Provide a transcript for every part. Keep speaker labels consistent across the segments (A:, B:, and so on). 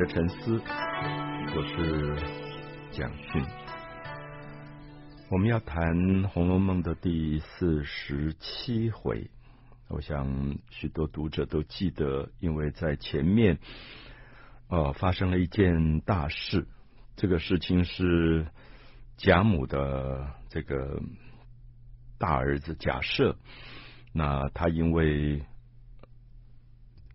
A: 的沉思，我是蒋勋。我们要谈《红楼梦》的第四十七回，我想许多读者都记得，因为在前面，呃，发生了一件大事。这个事情是贾母的这个大儿子贾赦，那他因为。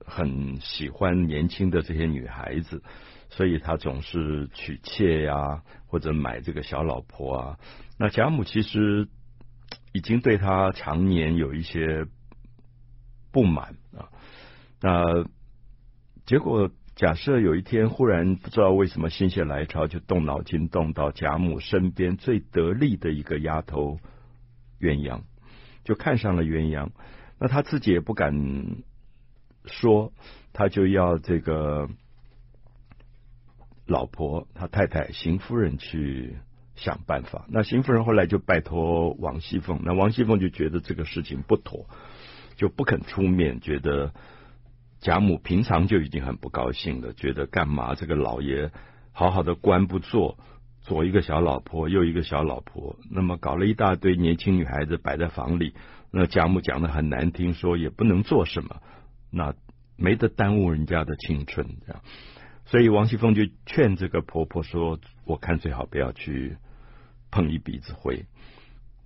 A: 很喜欢年轻的这些女孩子，所以他总是娶妾呀、或者买这个小老婆啊。那贾母其实已经对他常年有一些不满啊。那结果假设有一天忽然不知道为什么心血来潮，就动脑筋动到贾母身边最得力的一个丫头鸳鸯，就看上了鸳鸯。那他自己也不敢。说他就要这个老婆，他太太邢夫人去想办法。那邢夫人后来就拜托王熙凤，那王熙凤就觉得这个事情不妥，就不肯出面。觉得贾母平常就已经很不高兴了，觉得干嘛这个老爷好好的官不做，左一个小老婆，右一个小老婆，那么搞了一大堆年轻女孩子摆在房里，那贾母讲的很难听，说也不能做什么。那没得耽误人家的青春，这样，所以王熙凤就劝这个婆婆说：“我看最好不要去碰一鼻子灰。”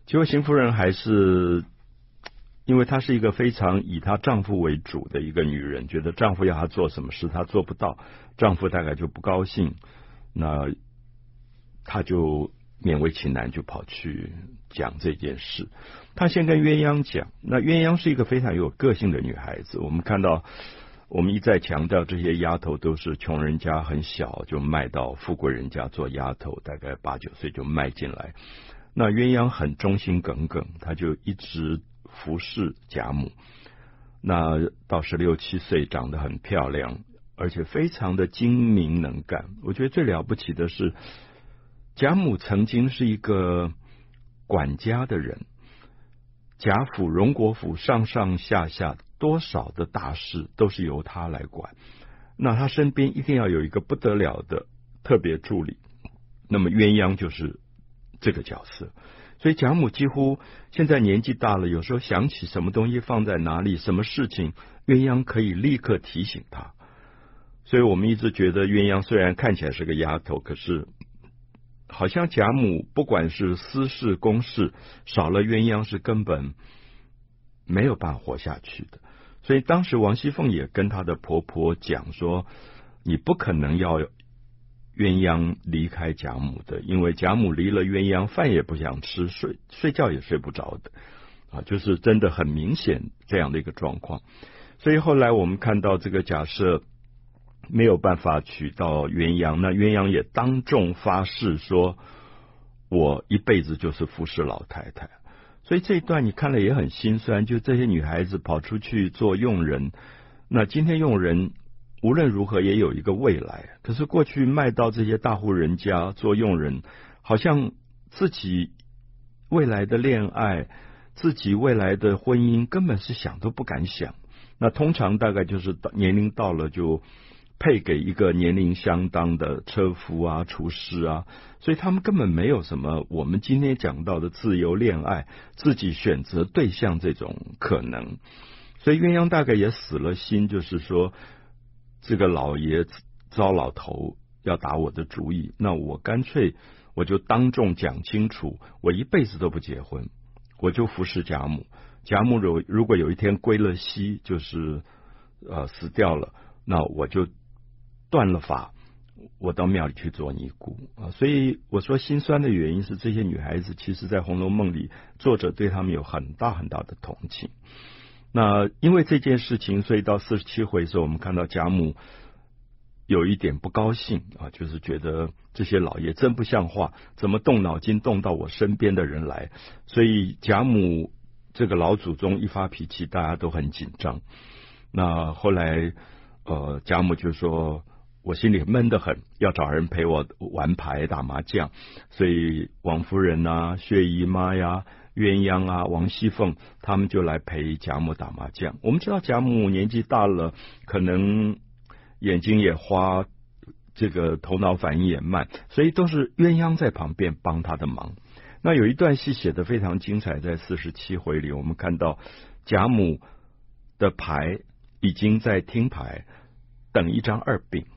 A: 结果邢夫人还是，因为她是一个非常以她丈夫为主的一个女人，觉得丈夫要她做什么事她做不到，丈夫大概就不高兴，那她就。勉为其难就跑去讲这件事。他先跟鸳鸯讲，那鸳鸯是一个非常有个性的女孩子。我们看到，我们一再强调，这些丫头都是穷人家很小就卖到富贵人家做丫头，大概八九岁就卖进来。那鸳鸯很忠心耿耿，她就一直服侍贾母。那到十六七岁，长得很漂亮，而且非常的精明能干。我觉得最了不起的是。贾母曾经是一个管家的人，贾府、荣国府上上下下多少的大事都是由他来管。那他身边一定要有一个不得了的特别助理，那么鸳鸯就是这个角色。所以贾母几乎现在年纪大了，有时候想起什么东西放在哪里，什么事情，鸳鸯可以立刻提醒他。所以我们一直觉得鸳鸯虽然看起来是个丫头，可是。好像贾母不管是私事公事，少了鸳鸯是根本没有办法活下去的。所以当时王熙凤也跟她的婆婆讲说：“你不可能要鸳鸯离开贾母的，因为贾母离了鸳鸯，饭也不想吃，睡睡觉也睡不着的啊，就是真的很明显这样的一个状况。所以后来我们看到这个假设。”没有办法娶到鸳鸯，那鸳鸯也当众发誓说：“我一辈子就是服侍老太太。”所以这一段你看了也很心酸。就这些女孩子跑出去做佣人，那今天佣人无论如何也有一个未来。可是过去卖到这些大户人家做佣人，好像自己未来的恋爱、自己未来的婚姻根本是想都不敢想。那通常大概就是年龄到了就。配给一个年龄相当的车夫啊、厨师啊，所以他们根本没有什么我们今天讲到的自由恋爱、自己选择对象这种可能。所以鸳鸯大概也死了心，就是说这个老爷糟老头要打我的主意，那我干脆我就当众讲清楚，我一辈子都不结婚，我就服侍贾母。贾母如如果有一天归了西，就是呃死掉了，那我就。断了法，我到庙里去做尼姑啊！所以我说心酸的原因是，这些女孩子其实，在《红楼梦》里，作者对她们有很大很大的同情。那因为这件事情，所以到四十七回的时候，我们看到贾母有一点不高兴啊，就是觉得这些老爷真不像话，怎么动脑筋动到我身边的人来？所以贾母这个老祖宗一发脾气，大家都很紧张。那后来，呃，贾母就说。我心里闷得很，要找人陪我玩牌打麻将，所以王夫人啊、薛姨妈呀、鸳鸯啊、王熙凤他们就来陪贾母打麻将。我们知道贾母年纪大了，可能眼睛也花，这个头脑反应也慢，所以都是鸳鸯在旁边帮他的忙。那有一段戏写得非常精彩，在四十七回里，我们看到贾母的牌已经在听牌，等一张二饼。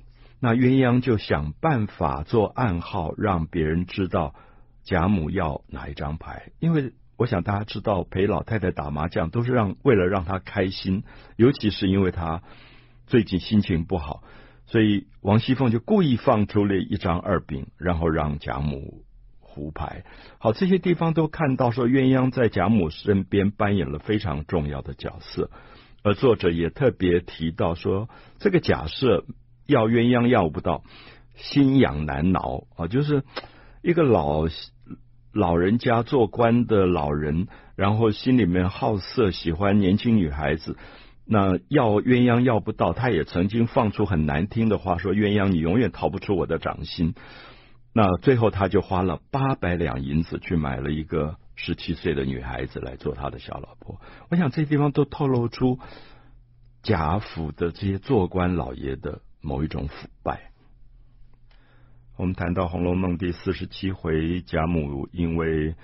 A: 那鸳鸯就想办法做暗号，让别人知道贾母要哪一张牌。因为我想大家知道，陪老太太打麻将都是让为了让她开心，尤其是因为她最近心情不好，所以王熙凤就故意放出了一张二饼，然后让贾母。胡牌，好，这些地方都看到说鸳鸯在贾母身边扮演了非常重要的角色，而作者也特别提到说，这个假设要鸳鸯要不到，心痒难挠啊，就是一个老老人家做官的老人，然后心里面好色，喜欢年轻女孩子，那要鸳鸯要不到，他也曾经放出很难听的话说，鸳鸯你永远逃不出我的掌心。那最后，他就花了八百两银子去买了一个十七岁的女孩子来做他的小老婆。我想这地方都透露出贾府的这些做官老爷的某一种腐败。我们谈到《红楼梦》第四十七回，贾母因为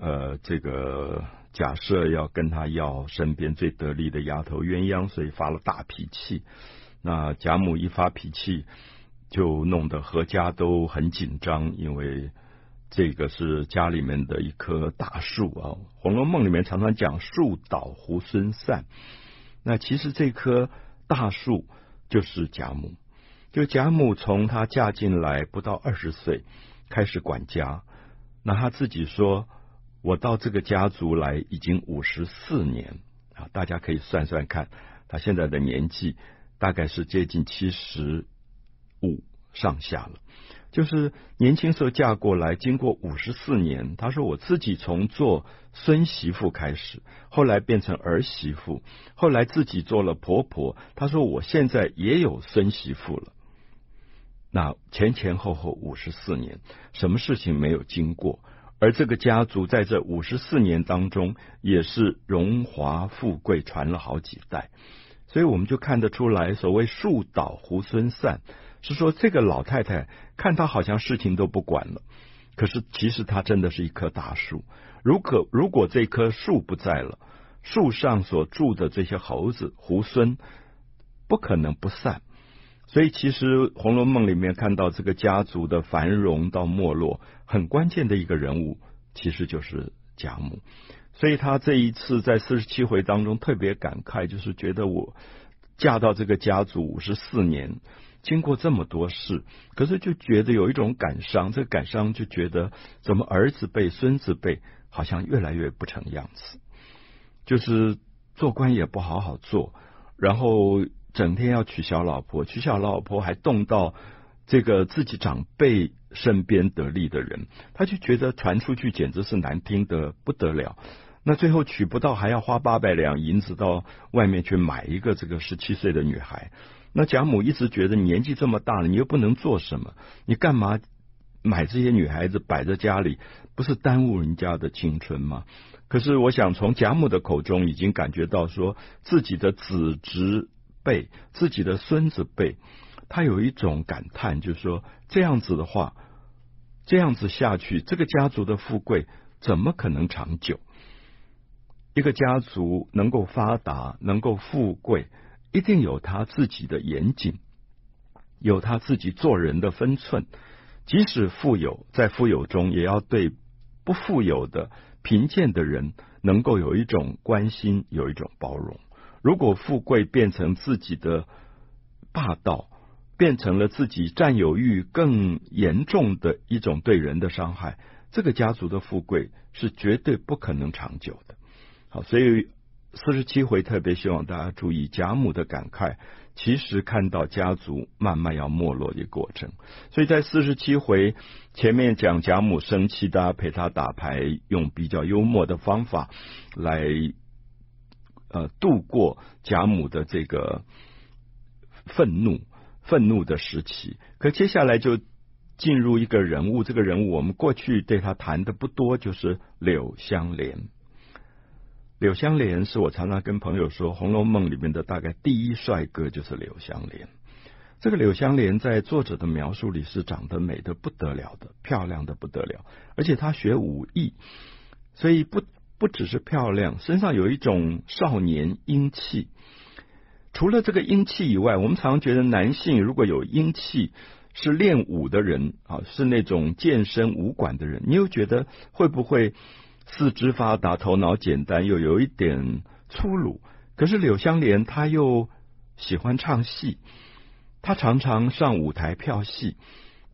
A: 呃这个贾赦要跟他要身边最得力的丫头鸳鸯，所以发了大脾气。那贾母一发脾气。就弄得阖家都很紧张，因为这个是家里面的一棵大树啊，《红楼梦》里面常常讲“树倒猢狲散”，那其实这棵大树就是贾母。就贾母从她嫁进来不到二十岁开始管家，那她自己说：“我到这个家族来已经五十四年啊，大家可以算算看，她现在的年纪大概是接近七十。”五上下了，就是年轻时候嫁过来，经过五十四年，她说我自己从做孙媳妇开始，后来变成儿媳妇，后来自己做了婆婆。她说我现在也有孙媳妇了。那前前后后五十四年，什么事情没有经过？而这个家族在这五十四年当中，也是荣华富贵传了好几代，所以我们就看得出来，所谓树倒猢狲散。是说这个老太太看她好像事情都不管了，可是其实她真的是一棵大树。如果如果这棵树不在了，树上所住的这些猴子猢狲不可能不散。所以其实《红楼梦》里面看到这个家族的繁荣到没落，很关键的一个人物其实就是贾母。所以她这一次在四十七回当中特别感慨，就是觉得我嫁到这个家族五十四年。经过这么多事，可是就觉得有一种感伤。这感伤就觉得，怎么儿子辈、孙子辈好像越来越不成样子，就是做官也不好好做，然后整天要娶小老婆，娶小老婆还动到这个自己长辈身边得力的人，他就觉得传出去简直是难听得不得了。那最后娶不到，还要花八百两银子到外面去买一个这个十七岁的女孩。那贾母一直觉得年纪这么大了，你又不能做什么，你干嘛买这些女孩子摆在家里，不是耽误人家的青春吗？可是我想从贾母的口中已经感觉到，说自己的子侄辈、自己的孙子辈，他有一种感叹，就是说这样子的话，这样子下去，这个家族的富贵怎么可能长久？一个家族能够发达，能够富贵。一定有他自己的严谨，有他自己做人的分寸。即使富有，在富有中，也要对不富有的贫贱的人，能够有一种关心，有一种包容。如果富贵变成自己的霸道，变成了自己占有欲更严重的一种对人的伤害，这个家族的富贵是绝对不可能长久的。好，所以。四十七回特别希望大家注意贾母的感慨，其实看到家族慢慢要没落的过程。所以在四十七回前面讲贾母生气，大家陪他打牌，用比较幽默的方法来呃度过贾母的这个愤怒愤怒的时期。可接下来就进入一个人物，这个人物我们过去对他谈的不多，就是柳湘莲。柳湘莲是我常常跟朋友说，《红楼梦》里面的大概第一帅哥就是柳湘莲。这个柳湘莲在作者的描述里是长得美得不得了的，漂亮的不得了，而且她学武艺，所以不不只是漂亮，身上有一种少年英气。除了这个英气以外，我们常觉得男性如果有英气，是练武的人啊，是那种健身武馆的人，你又觉得会不会四肢发达、头脑简单，又有一点粗鲁？可是柳湘莲她又喜欢唱戏，她常常上舞台票戏，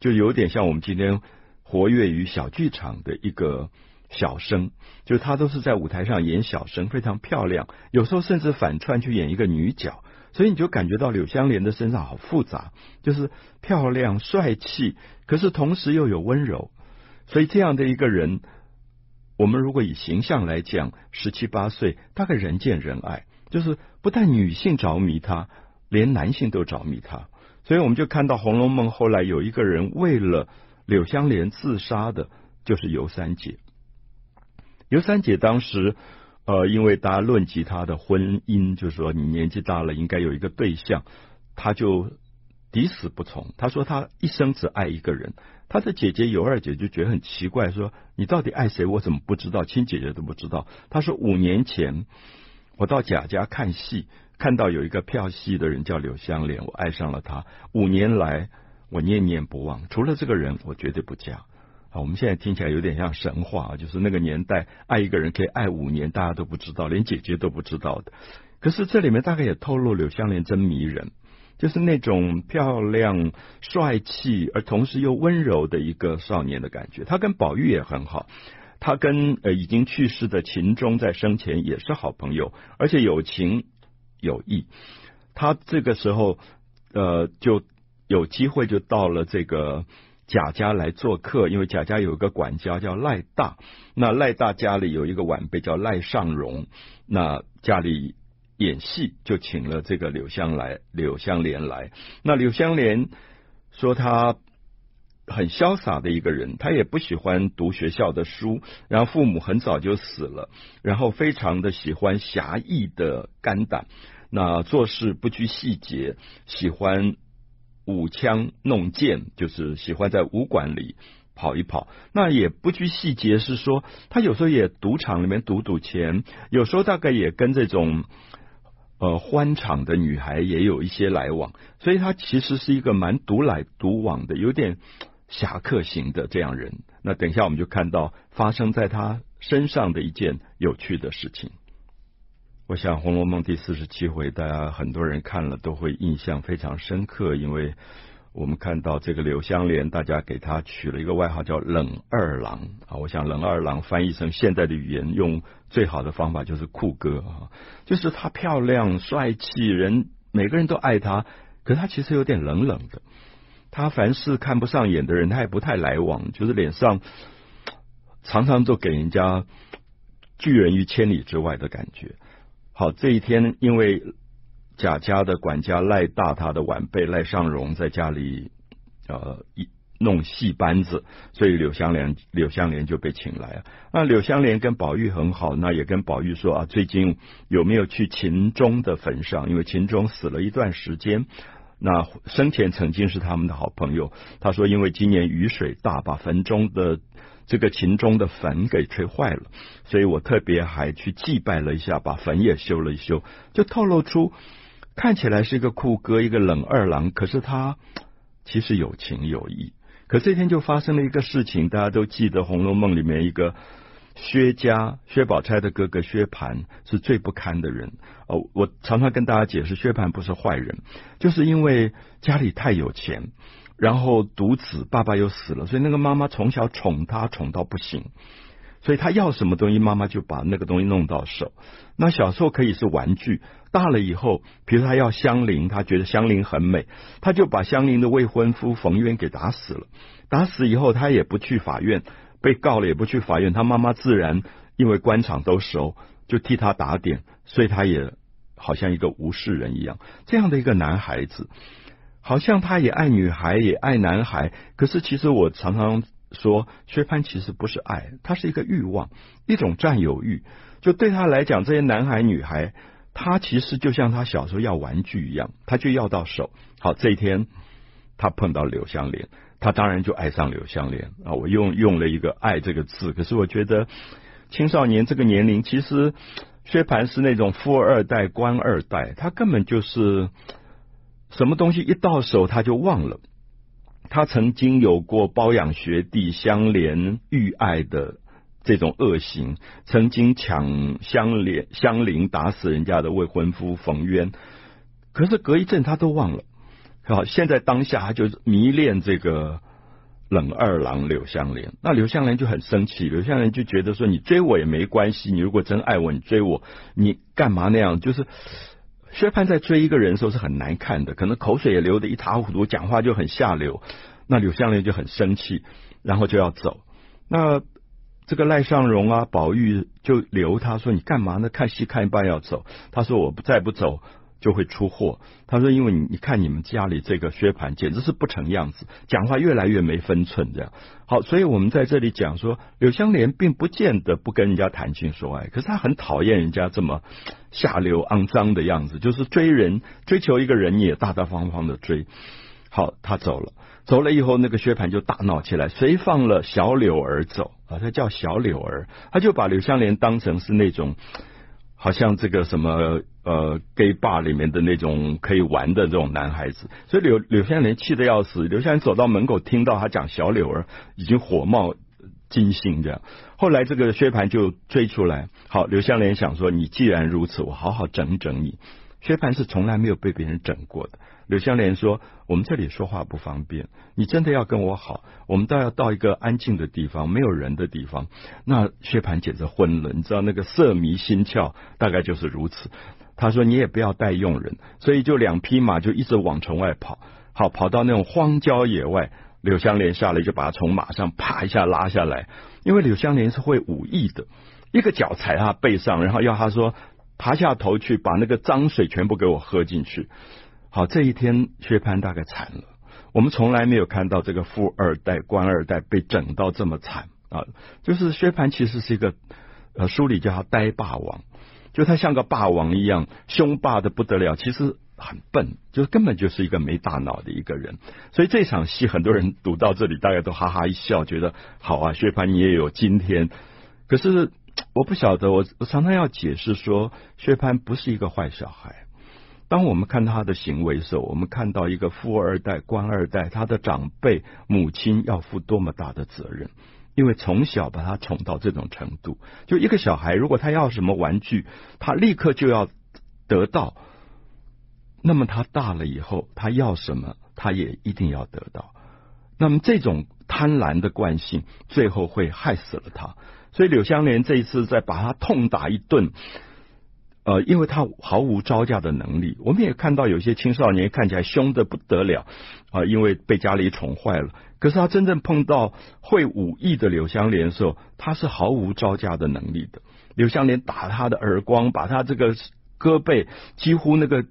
A: 就有点像我们今天活跃于小剧场的一个小生，就她都是在舞台上演小生，非常漂亮，有时候甚至反串去演一个女角。所以你就感觉到柳湘莲的身上好复杂，就是漂亮帅气，可是同时又有温柔。所以这样的一个人，我们如果以形象来讲，十七八岁大概人见人爱，就是不但女性着迷他，连男性都着迷他。所以我们就看到《红楼梦》后来有一个人为了柳湘莲自杀的，就是尤三姐。尤三姐当时。呃，因为大家论及她的婚姻，就是说你年纪大了，应该有一个对象，她就抵死不从。他说他一生只爱一个人。他的姐姐尤二姐就觉得很奇怪，说你到底爱谁？我怎么不知道？亲姐姐都不知道。他说五年前我到贾家看戏，看到有一个票戏的人叫柳湘莲，我爱上了他。五年来我念念不忘，除了这个人，我绝对不嫁。啊我们现在听起来有点像神话，就是那个年代爱一个人可以爱五年，大家都不知道，连姐姐都不知道的。可是这里面大概也透露柳湘莲真迷人，就是那种漂亮、帅气而同时又温柔的一个少年的感觉。他跟宝玉也很好，他跟呃已经去世的秦钟在生前也是好朋友，而且有情有义。他这个时候呃就有机会就到了这个。贾家来做客，因为贾家有一个管家叫赖大，那赖大家里有一个晚辈叫赖尚荣，那家里演戏就请了这个柳湘来，柳湘莲来。那柳湘莲说他很潇洒的一个人，他也不喜欢读学校的书，然后父母很早就死了，然后非常的喜欢侠义的肝胆，那做事不拘细节，喜欢。舞枪弄剑，就是喜欢在武馆里跑一跑。那也不拘细节，是说他有时候也赌场里面赌赌钱，有时候大概也跟这种呃欢场的女孩也有一些来往。所以他其实是一个蛮独来独往的，有点侠客型的这样人。那等一下我们就看到发生在他身上的一件有趣的事情。我想《红楼梦》第四十七回，大家很多人看了都会印象非常深刻，因为我们看到这个柳湘莲，大家给他取了一个外号叫“冷二郎”啊。我想“冷二郎”翻译成现在的语言，用最好的方法就是酷哥啊，就是他漂亮帅气，人每个人都爱他，可是他其实有点冷冷的。他凡是看不上眼的人，他也不太来往，就是脸上常常都给人家拒人于千里之外的感觉。好，这一天因为贾家的管家赖大，他的晚辈赖尚荣在家里呃一弄戏班子，所以柳湘莲柳湘莲就被请来了。那柳湘莲跟宝玉很好，那也跟宝玉说啊，最近有没有去秦钟的坟上？因为秦钟死了一段时间，那生前曾经是他们的好朋友。他说，因为今年雨水大，把坟中的。这个秦钟的坟给吹坏了，所以我特别还去祭拜了一下，把坟也修了一修，就透露出看起来是一个酷哥，一个冷二郎，可是他其实有情有义。可这天就发生了一个事情，大家都记得《红楼梦》里面一个薛家，薛宝钗的哥哥薛蟠是最不堪的人。哦，我常常跟大家解释，薛蟠不是坏人，就是因为家里太有钱。然后独子，爸爸又死了，所以那个妈妈从小宠他，宠到不行。所以他要什么东西，妈妈就把那个东西弄到手。那小时候可以是玩具，大了以后，比如他要香菱，他觉得香菱很美，他就把香菱的未婚夫冯渊给打死了。打死以后，他也不去法院，被告了也不去法院，他妈妈自然因为官场都熟，就替他打点，所以他也好像一个无事人一样。这样的一个男孩子。好像他也爱女孩，也爱男孩。可是其实我常常说，薛蟠其实不是爱，他是一个欲望，一种占有欲。就对他来讲，这些男孩女孩他其实就像他小时候要玩具一样，他就要到手。好，这一天他碰到柳湘莲，他当然就爱上柳湘莲啊。我用用了一个“爱”这个字，可是我觉得青少年这个年龄，其实薛蟠是那种富二代、官二代，他根本就是什么东西一到手他就忘了。他曾经有过包养学弟、香莲遇爱的。这种恶行，曾经抢香莲香菱打死人家的未婚夫冯渊，可是隔一阵他都忘了。好，现在当下他就迷恋这个冷二郎柳湘莲，那柳湘莲就很生气，柳湘莲就觉得说，你追我也没关系，你如果真爱我，你追我，你干嘛那样？就是薛蟠在追一个人的时候是很难看的，可能口水也流得一塌糊涂，讲话就很下流。那柳湘莲就很生气，然后就要走。那这个赖尚荣啊，宝玉就留他说：“你干嘛呢？看戏看一半要走。”他说：“我不再不走就会出货。”他说：“因为你你看你们家里这个薛蟠简直是不成样子，讲话越来越没分寸，这样。好，所以我们在这里讲说，柳湘莲并不见得不跟人家谈情说爱，可是他很讨厌人家这么下流肮脏的样子，就是追人追求一个人也大大方方的追。好，他走了。走了以后，那个薛蟠就大闹起来，谁放了小柳儿走啊？他叫小柳儿，他就把柳湘莲当成是那种好像这个什么呃 gay bar 里面的那种可以玩的这种男孩子，所以柳柳湘莲气得要死。柳湘莲走到门口，听到他讲小柳儿，已经火冒金星这样。后来这个薛蟠就追出来，好，柳湘莲想说：你既然如此，我好好整整你。薛蟠是从来没有被别人整过的。柳湘莲说：“我们这里说话不方便，你真的要跟我好，我们倒要到一个安静的地方，没有人的地方。”那薛蟠简直昏了，你知道那个色迷心窍，大概就是如此。他说：“你也不要带佣人。”所以就两匹马就一直往城外跑，好跑到那种荒郊野外。柳湘莲下来就把他从马上啪一下拉下来，因为柳湘莲是会武艺的，一个脚踩他背上，然后要他说爬下头去，把那个脏水全部给我喝进去。好，这一天薛蟠大概惨了。我们从来没有看到这个富二代、官二代被整到这么惨啊！就是薛蟠其实是一个呃，书里叫他呆霸王，就他像个霸王一样，凶霸的不得了，其实很笨，就是根本就是一个没大脑的一个人。所以这场戏很多人读到这里，大家都哈哈一笑，觉得好啊，薛蟠你也有今天。可是我不晓得，我我常常要解释说，薛蟠不是一个坏小孩。当我们看他的行为的时候，我们看到一个富二代、官二代，他的长辈母亲要负多么大的责任，因为从小把他宠到这种程度。就一个小孩，如果他要什么玩具，他立刻就要得到，那么他大了以后，他要什么，他也一定要得到。那么这种贪婪的惯性，最后会害死了他。所以柳湘莲这一次再把他痛打一顿。呃，因为他毫无招架的能力，我们也看到有些青少年看起来凶的不得了啊，呃，因为被家里宠坏了。可是他真正碰到会武艺的柳湘莲的时候，他是毫无招架的能力的。柳湘莲打他的耳光，把他这个胳膊几乎那个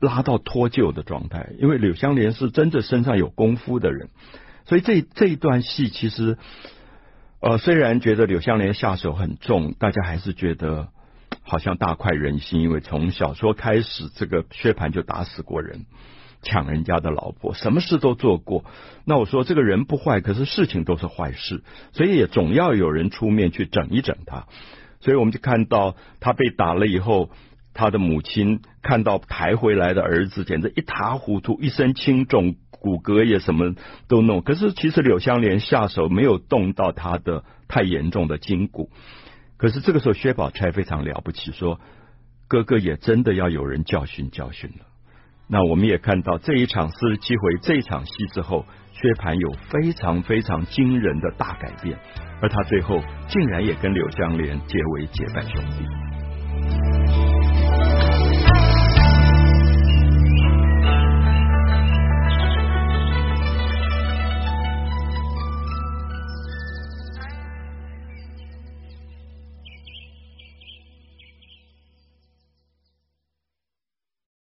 A: 拉到脱臼的状态。因为柳湘莲是真的身上有功夫的人，所以这这一段戏其实，呃，虽然觉得柳湘莲下手很重，大家还是觉得。好像大快人心，因为从小说开始，这个薛蟠就打死过人，抢人家的老婆，什么事都做过。那我说这个人不坏，可是事情都是坏事，所以也总要有人出面去整一整他。所以我们就看到他被打了以后，他的母亲看到抬回来的儿子，简直一塌糊涂，一身青肿，骨骼也什么都弄。可是其实柳湘莲下手没有动到他的太严重的筋骨。可是这个时候，薛宝钗非常了不起，说哥哥也真的要有人教训教训了。那我们也看到这一场四十七回这一场戏之后，薛蟠有非常非常惊人的大改变，而他最后竟然也跟柳湘莲结为结拜兄弟。